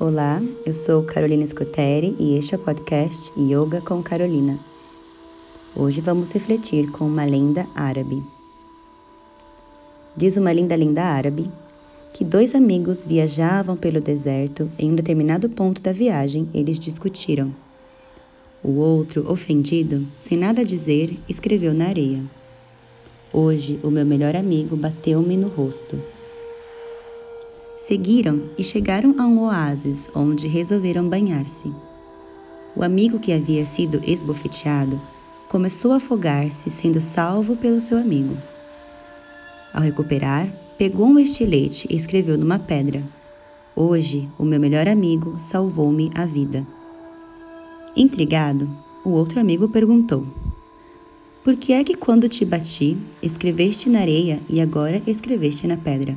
Olá, eu sou Carolina Scuteri e este é o podcast Yoga com Carolina. Hoje vamos refletir com uma lenda árabe. Diz uma linda lenda árabe que dois amigos viajavam pelo deserto. Em um determinado ponto da viagem, eles discutiram. O outro, ofendido, sem nada dizer, escreveu na areia: Hoje o meu melhor amigo bateu-me no rosto. Seguiram e chegaram a um oásis onde resolveram banhar-se. O amigo que havia sido esbofeteado começou a afogar-se, sendo salvo pelo seu amigo. Ao recuperar, pegou um estilete e escreveu numa pedra: Hoje, o meu melhor amigo salvou-me a vida. Intrigado, o outro amigo perguntou: Por que é que quando te bati, escreveste na areia e agora escreveste na pedra?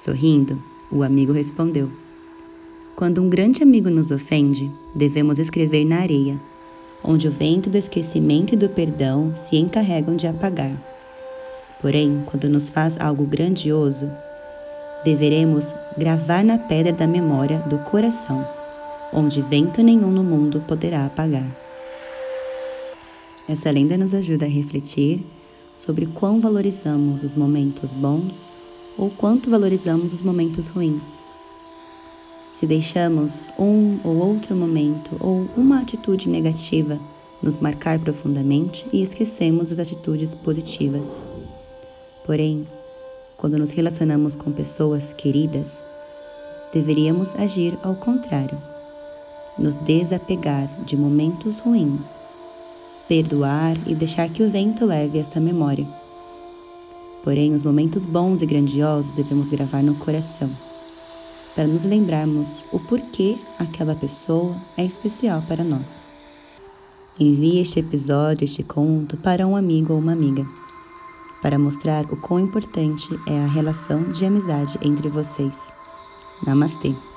Sorrindo, o amigo respondeu: Quando um grande amigo nos ofende, devemos escrever na areia, onde o vento do esquecimento e do perdão se encarregam de apagar. Porém, quando nos faz algo grandioso, deveremos gravar na pedra da memória do coração, onde vento nenhum no mundo poderá apagar. Essa lenda nos ajuda a refletir sobre quão valorizamos os momentos bons ou quanto valorizamos os momentos ruins. Se deixamos um ou outro momento ou uma atitude negativa nos marcar profundamente e esquecemos as atitudes positivas. Porém, quando nos relacionamos com pessoas queridas, deveríamos agir ao contrário, nos desapegar de momentos ruins, perdoar e deixar que o vento leve esta memória Porém, os momentos bons e grandiosos devemos gravar no coração, para nos lembrarmos o porquê aquela pessoa é especial para nós. Envie este episódio, este conto, para um amigo ou uma amiga, para mostrar o quão importante é a relação de amizade entre vocês. Namastê!